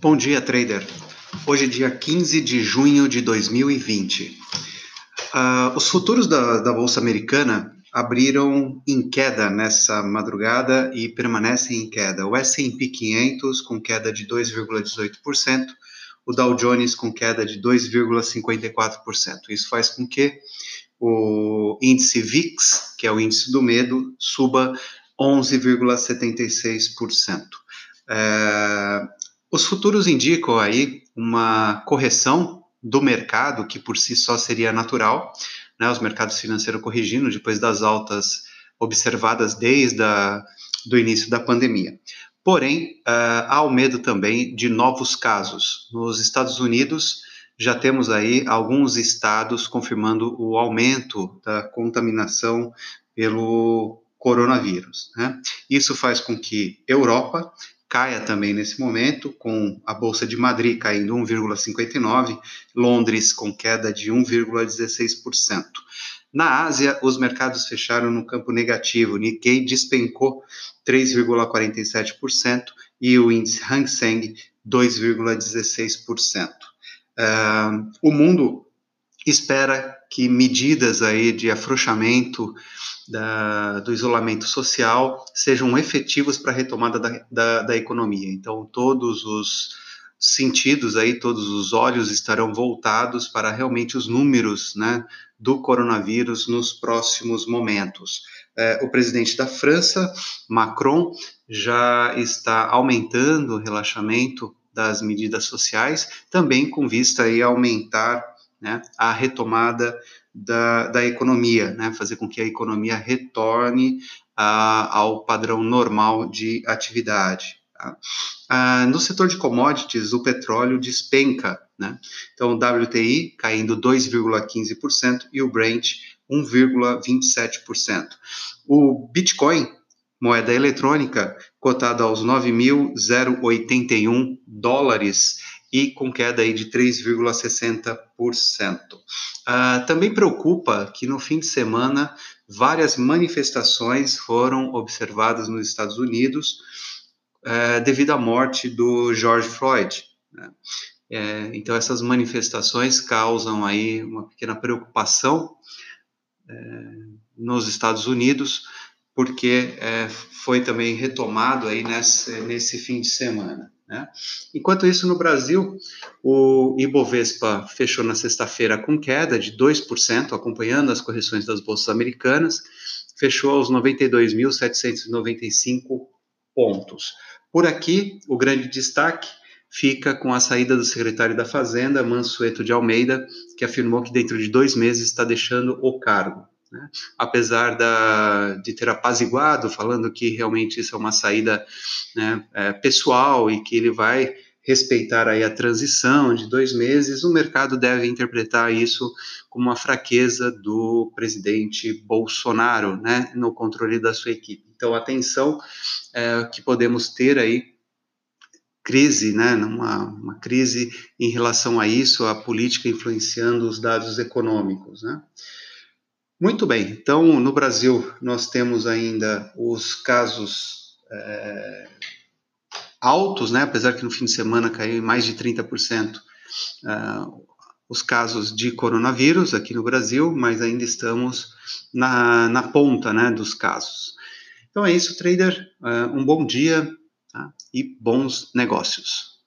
Bom dia, trader. Hoje é dia 15 de junho de 2020. Uh, ah, os futuros da, da Bolsa Americana abriram em queda nessa madrugada e permanecem em queda. O S&P 500 com queda de 2,18%, o Dow Jones com queda de 2,54%. Isso faz com que o índice VIX, que é o índice do medo, suba 11,76%. É, os futuros indicam aí uma correção do mercado, que por si só seria natural, né, os mercados financeiros corrigindo depois das altas observadas desde do início da pandemia. Porém, uh, há o medo também de novos casos. Nos Estados Unidos, já temos aí alguns estados confirmando o aumento da contaminação pelo coronavírus. Né? Isso faz com que Europa caia também nesse momento, com a Bolsa de Madrid caindo 1,59%, Londres com queda de 1,16%. Na Ásia, os mercados fecharam no campo negativo, Nikkei despencou 3,47% e o índice Hang Seng 2,16%. Uh, o mundo espera que medidas aí de afrouxamento da, do isolamento social sejam efetivos para a retomada da, da, da, economia. Então, todos os sentidos aí, todos os olhos estarão voltados para realmente os números, né, do coronavírus nos próximos momentos. É, o presidente da França, Macron, já está aumentando o relaxamento das medidas sociais, também com vista a aumentar né, a retomada da, da economia, né, fazer com que a economia retorne a, ao padrão normal de atividade. Tá? Ah, no setor de commodities, o petróleo despenca, né? então o WTI caindo 2,15% e o Brent 1,27%. O Bitcoin, moeda eletrônica, cotada aos 9.081 dólares, e com queda aí de 3,60%. Uh, também preocupa que no fim de semana várias manifestações foram observadas nos Estados Unidos uh, devido à morte do George Floyd. Né? É, então essas manifestações causam aí uma pequena preocupação é, nos Estados Unidos, porque é, foi também retomado aí nesse, nesse fim de semana. Né? Enquanto isso, no Brasil, o Ibovespa fechou na sexta-feira com queda de 2%, acompanhando as correções das bolsas americanas, fechou aos 92.795 pontos. Por aqui, o grande destaque fica com a saída do secretário da Fazenda, Mansueto de Almeida, que afirmou que dentro de dois meses está deixando o cargo. Né? Apesar da, de ter apaziguado, falando que realmente isso é uma saída né, é, pessoal e que ele vai respeitar aí a transição de dois meses, o mercado deve interpretar isso como uma fraqueza do presidente Bolsonaro, né, no controle da sua equipe. Então, atenção é, que podemos ter aí crise, né, uma, uma crise em relação a isso, a política influenciando os dados econômicos, né. Muito bem, então no Brasil nós temos ainda os casos é, altos, né, apesar que no fim de semana caiu em mais de 30% é, os casos de coronavírus aqui no Brasil, mas ainda estamos na, na ponta né, dos casos. Então é isso, trader. É, um bom dia tá? e bons negócios.